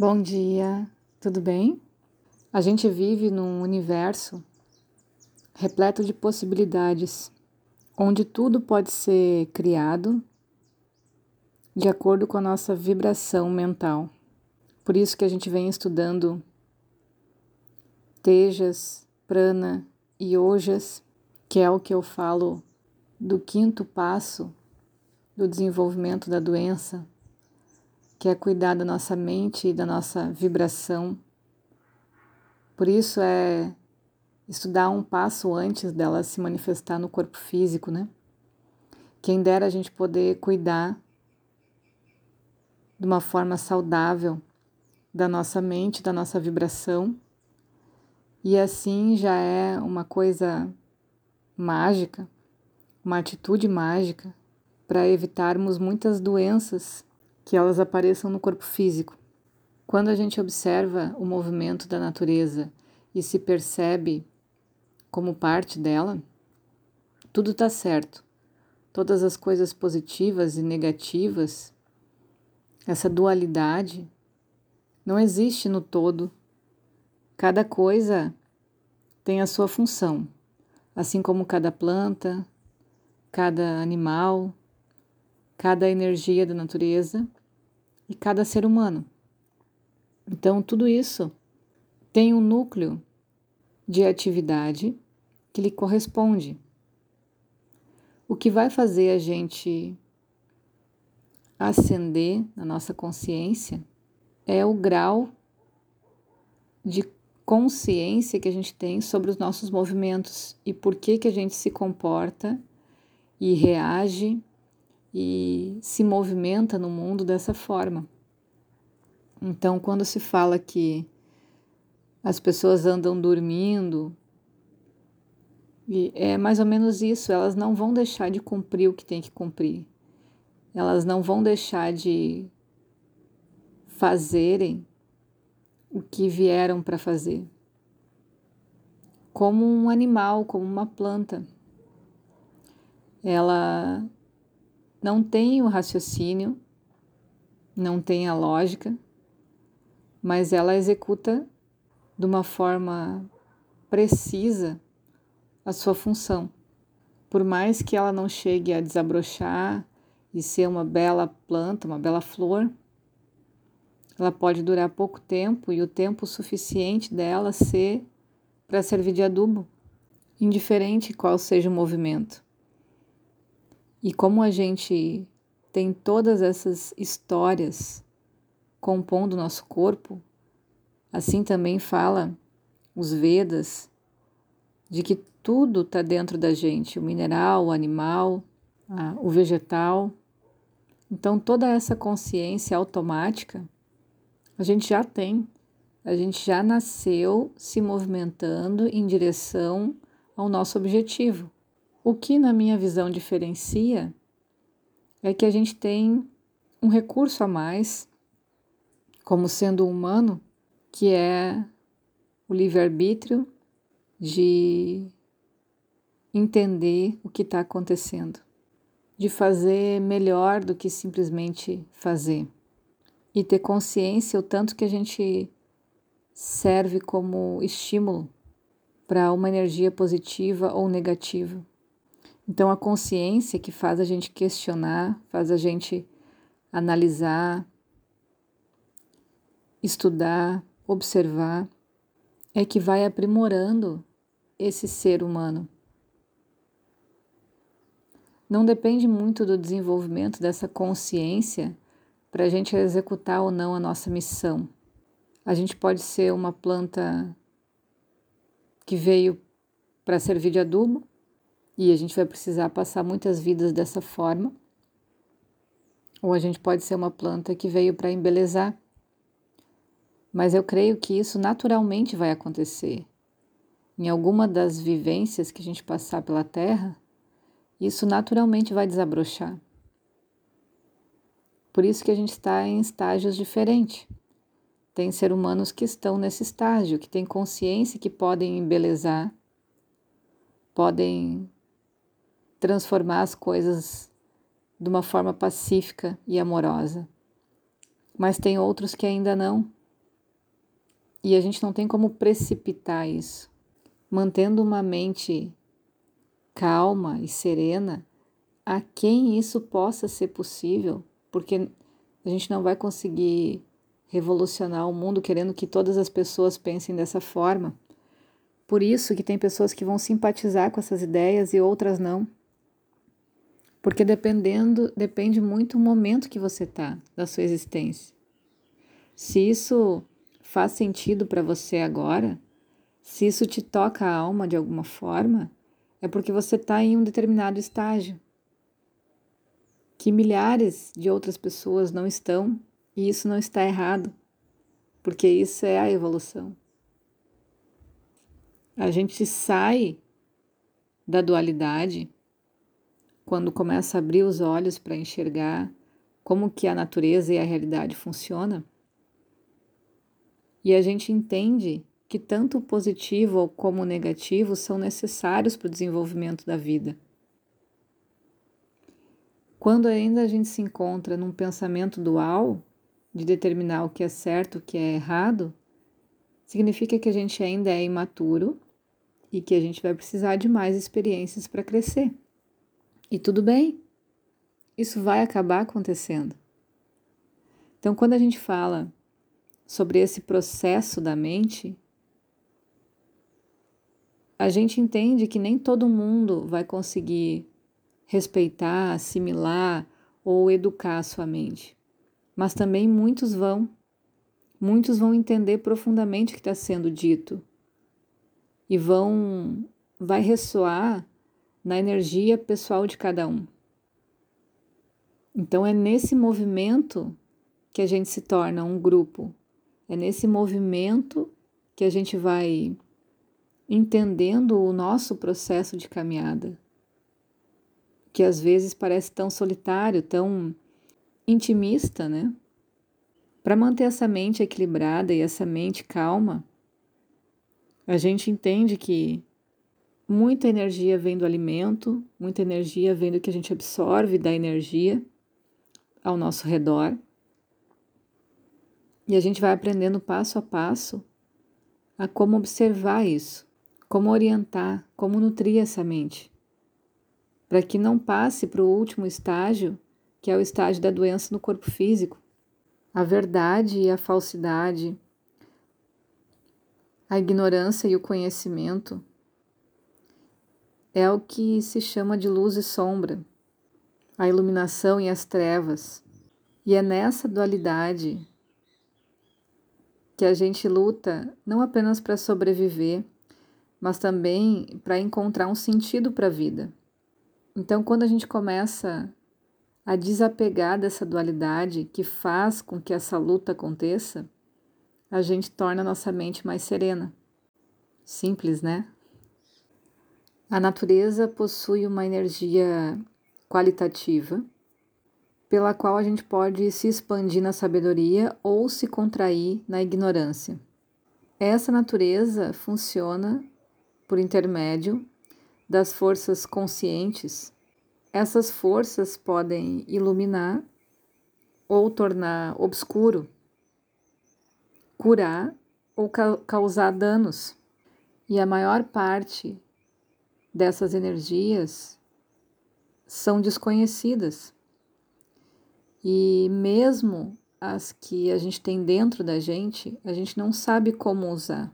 Bom dia, tudo bem? A gente vive num universo repleto de possibilidades, onde tudo pode ser criado de acordo com a nossa vibração mental. Por isso que a gente vem estudando Tejas, Prana e Ojas, que é o que eu falo do quinto passo do desenvolvimento da doença, que é cuidar da nossa mente e da nossa vibração. Por isso é estudar um passo antes dela se manifestar no corpo físico, né? Quem dera a gente poder cuidar de uma forma saudável da nossa mente, da nossa vibração. E assim já é uma coisa mágica, uma atitude mágica para evitarmos muitas doenças que elas apareçam no corpo físico. Quando a gente observa o movimento da natureza e se percebe como parte dela, tudo está certo. Todas as coisas positivas e negativas, essa dualidade, não existe no todo. Cada coisa tem a sua função, assim como cada planta, cada animal, cada energia da natureza e cada ser humano. Então, tudo isso tem um núcleo de atividade que lhe corresponde. O que vai fazer a gente ascender na nossa consciência é o grau de consciência que a gente tem sobre os nossos movimentos e por que que a gente se comporta e reage e se movimenta no mundo dessa forma. Então, quando se fala que as pessoas andam dormindo, é mais ou menos isso, elas não vão deixar de cumprir o que tem que cumprir. Elas não vão deixar de fazerem o que vieram para fazer. Como um animal, como uma planta. Ela não tem o raciocínio, não tem a lógica, mas ela executa de uma forma precisa a sua função. Por mais que ela não chegue a desabrochar e ser uma bela planta, uma bela flor, ela pode durar pouco tempo e o tempo suficiente dela ser para servir de adubo, indiferente qual seja o movimento. E como a gente tem todas essas histórias compondo o nosso corpo, assim também fala os Vedas de que tudo está dentro da gente, o mineral, o animal, a, o vegetal. Então toda essa consciência automática a gente já tem, a gente já nasceu se movimentando em direção ao nosso objetivo. O que, na minha visão, diferencia é que a gente tem um recurso a mais, como sendo humano, que é o livre-arbítrio de entender o que está acontecendo, de fazer melhor do que simplesmente fazer e ter consciência o tanto que a gente serve como estímulo para uma energia positiva ou negativa. Então, a consciência que faz a gente questionar, faz a gente analisar, estudar, observar, é que vai aprimorando esse ser humano. Não depende muito do desenvolvimento dessa consciência para a gente executar ou não a nossa missão. A gente pode ser uma planta que veio para servir de adubo, e a gente vai precisar passar muitas vidas dessa forma. Ou a gente pode ser uma planta que veio para embelezar. Mas eu creio que isso naturalmente vai acontecer. Em alguma das vivências que a gente passar pela Terra, isso naturalmente vai desabrochar. Por isso que a gente está em estágios diferentes. Tem ser humanos que estão nesse estágio, que têm consciência que podem embelezar, podem transformar as coisas de uma forma pacífica e amorosa. Mas tem outros que ainda não, E a gente não tem como precipitar isso. Mantendo uma mente calma e serena, a quem isso possa ser possível, porque a gente não vai conseguir revolucionar o mundo querendo que todas as pessoas pensem dessa forma. Por isso que tem pessoas que vão simpatizar com essas ideias e outras não. Porque dependendo, depende muito do momento que você está da sua existência. Se isso faz sentido para você agora, se isso te toca a alma de alguma forma, é porque você está em um determinado estágio que milhares de outras pessoas não estão, e isso não está errado, porque isso é a evolução. A gente sai da dualidade quando começa a abrir os olhos para enxergar como que a natureza e a realidade funcionam. E a gente entende que tanto o positivo como o negativo são necessários para o desenvolvimento da vida. Quando ainda a gente se encontra num pensamento dual, de determinar o que é certo, o que é errado, significa que a gente ainda é imaturo e que a gente vai precisar de mais experiências para crescer. E tudo bem, isso vai acabar acontecendo. Então, quando a gente fala sobre esse processo da mente, a gente entende que nem todo mundo vai conseguir respeitar, assimilar ou educar a sua mente. Mas também muitos vão. Muitos vão entender profundamente o que está sendo dito e vão vai ressoar na energia pessoal de cada um. Então é nesse movimento que a gente se torna um grupo. É nesse movimento que a gente vai entendendo o nosso processo de caminhada que às vezes parece tão solitário, tão intimista, né? Para manter essa mente equilibrada e essa mente calma, a gente entende que muita energia vem do alimento, muita energia vem do que a gente absorve da energia ao nosso redor. E a gente vai aprendendo passo a passo a como observar isso, como orientar, como nutrir essa mente para que não passe para o último estágio, que é o estágio da doença no corpo físico. A verdade e a falsidade, a ignorância e o conhecimento é o que se chama de luz e sombra, a iluminação e as trevas. E é nessa dualidade que a gente luta não apenas para sobreviver, mas também para encontrar um sentido para a vida. Então, quando a gente começa a desapegar dessa dualidade que faz com que essa luta aconteça, a gente torna a nossa mente mais serena. Simples, né? A natureza possui uma energia qualitativa pela qual a gente pode se expandir na sabedoria ou se contrair na ignorância. Essa natureza funciona por intermédio das forças conscientes, essas forças podem iluminar ou tornar obscuro, curar ou ca causar danos. E a maior parte dessas energias são desconhecidas. E mesmo as que a gente tem dentro da gente, a gente não sabe como usar.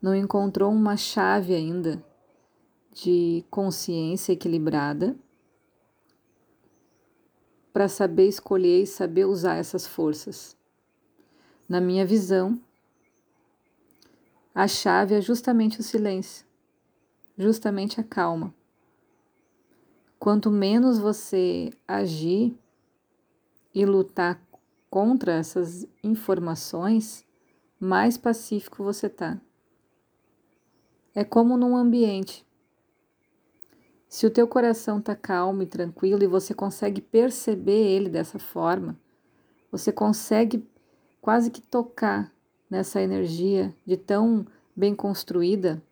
Não encontrou uma chave ainda de consciência equilibrada para saber escolher e saber usar essas forças. Na minha visão, a chave é justamente o silêncio, justamente a calma. Quanto menos você agir e lutar contra essas informações, mais pacífico você está. É como num ambiente. Se o teu coração está calmo e tranquilo e você consegue perceber ele dessa forma, você consegue quase que tocar nessa energia de tão bem construída,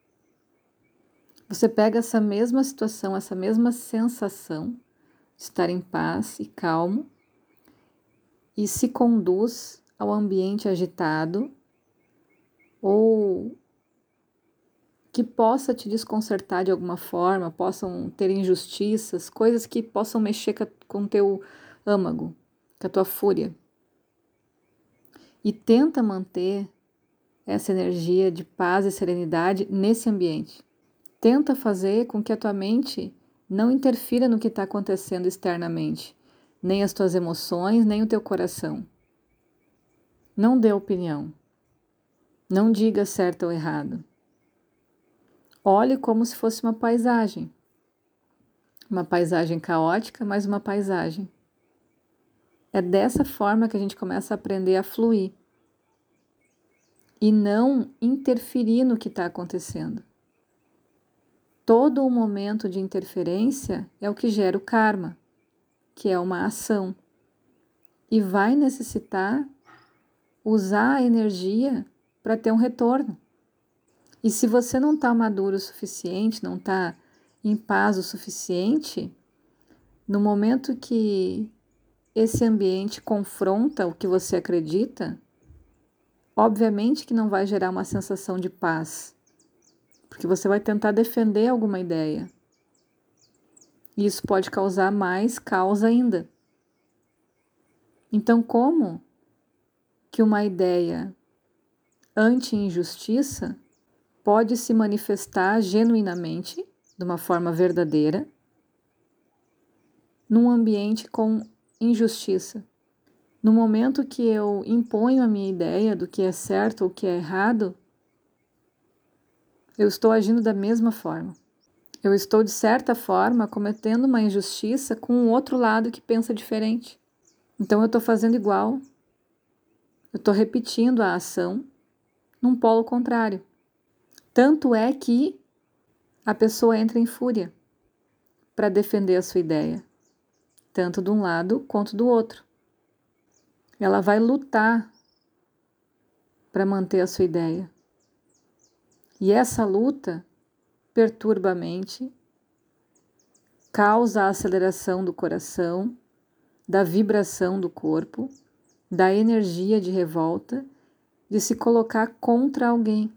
você pega essa mesma situação, essa mesma sensação de estar em paz e calmo e se conduz ao ambiente agitado ou que possa te desconcertar de alguma forma, possam ter injustiças, coisas que possam mexer com teu âmago, com a tua fúria. E tenta manter essa energia de paz e serenidade nesse ambiente. Tenta fazer com que a tua mente não interfira no que está acontecendo externamente, nem as tuas emoções, nem o teu coração. Não dê opinião. Não diga certo ou errado. Olhe como se fosse uma paisagem. Uma paisagem caótica, mas uma paisagem. É dessa forma que a gente começa a aprender a fluir e não interferir no que está acontecendo. Todo o momento de interferência é o que gera o karma, que é uma ação, e vai necessitar usar a energia para ter um retorno. E se você não está maduro o suficiente, não está em paz o suficiente, no momento que esse ambiente confronta o que você acredita, obviamente que não vai gerar uma sensação de paz, porque você vai tentar defender alguma ideia. E isso pode causar mais causa ainda. Então, como que uma ideia anti-injustiça pode se manifestar genuinamente, de uma forma verdadeira, num ambiente com injustiça? No momento que eu imponho a minha ideia do que é certo ou que é errado, eu estou agindo da mesma forma. Eu estou, de certa forma, cometendo uma injustiça com um outro lado que pensa diferente. Então eu estou fazendo igual. Eu estou repetindo a ação num polo contrário. Tanto é que a pessoa entra em fúria para defender a sua ideia, tanto de um lado quanto do outro ela vai lutar para manter a sua ideia. E essa luta perturba a mente, causa a aceleração do coração, da vibração do corpo, da energia de revolta, de se colocar contra alguém.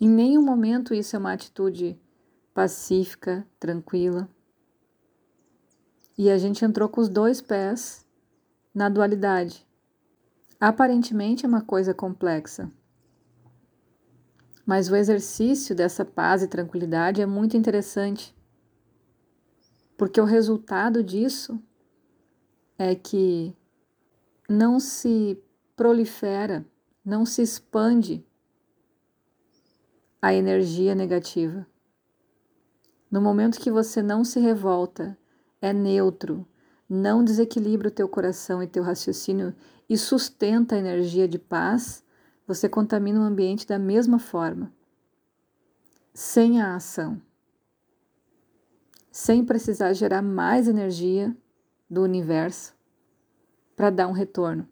Em nenhum momento isso é uma atitude pacífica, tranquila. E a gente entrou com os dois pés na dualidade. Aparentemente é uma coisa complexa, mas o exercício dessa paz e tranquilidade é muito interessante, porque o resultado disso é que não se prolifera, não se expande a energia negativa. No momento que você não se revolta, é neutro, não desequilibra o teu coração e teu raciocínio e sustenta a energia de paz, você contamina o ambiente da mesma forma, sem a ação, sem precisar gerar mais energia do universo para dar um retorno.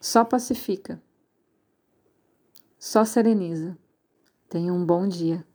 Só pacifica, só sereniza. Tenha um bom dia.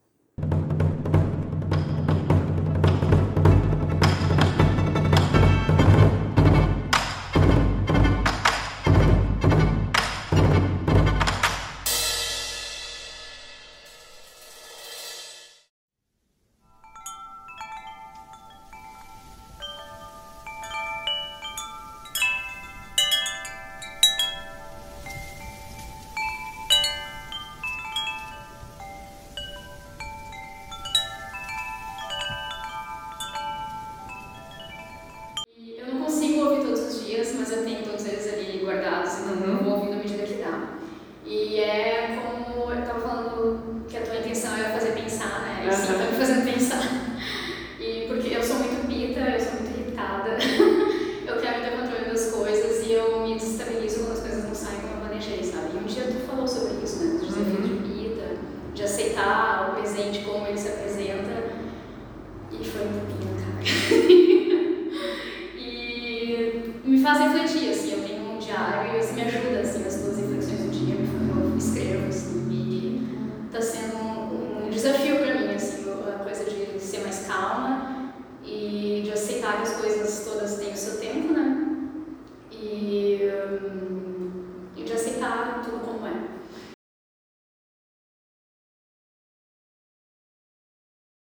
Desafio para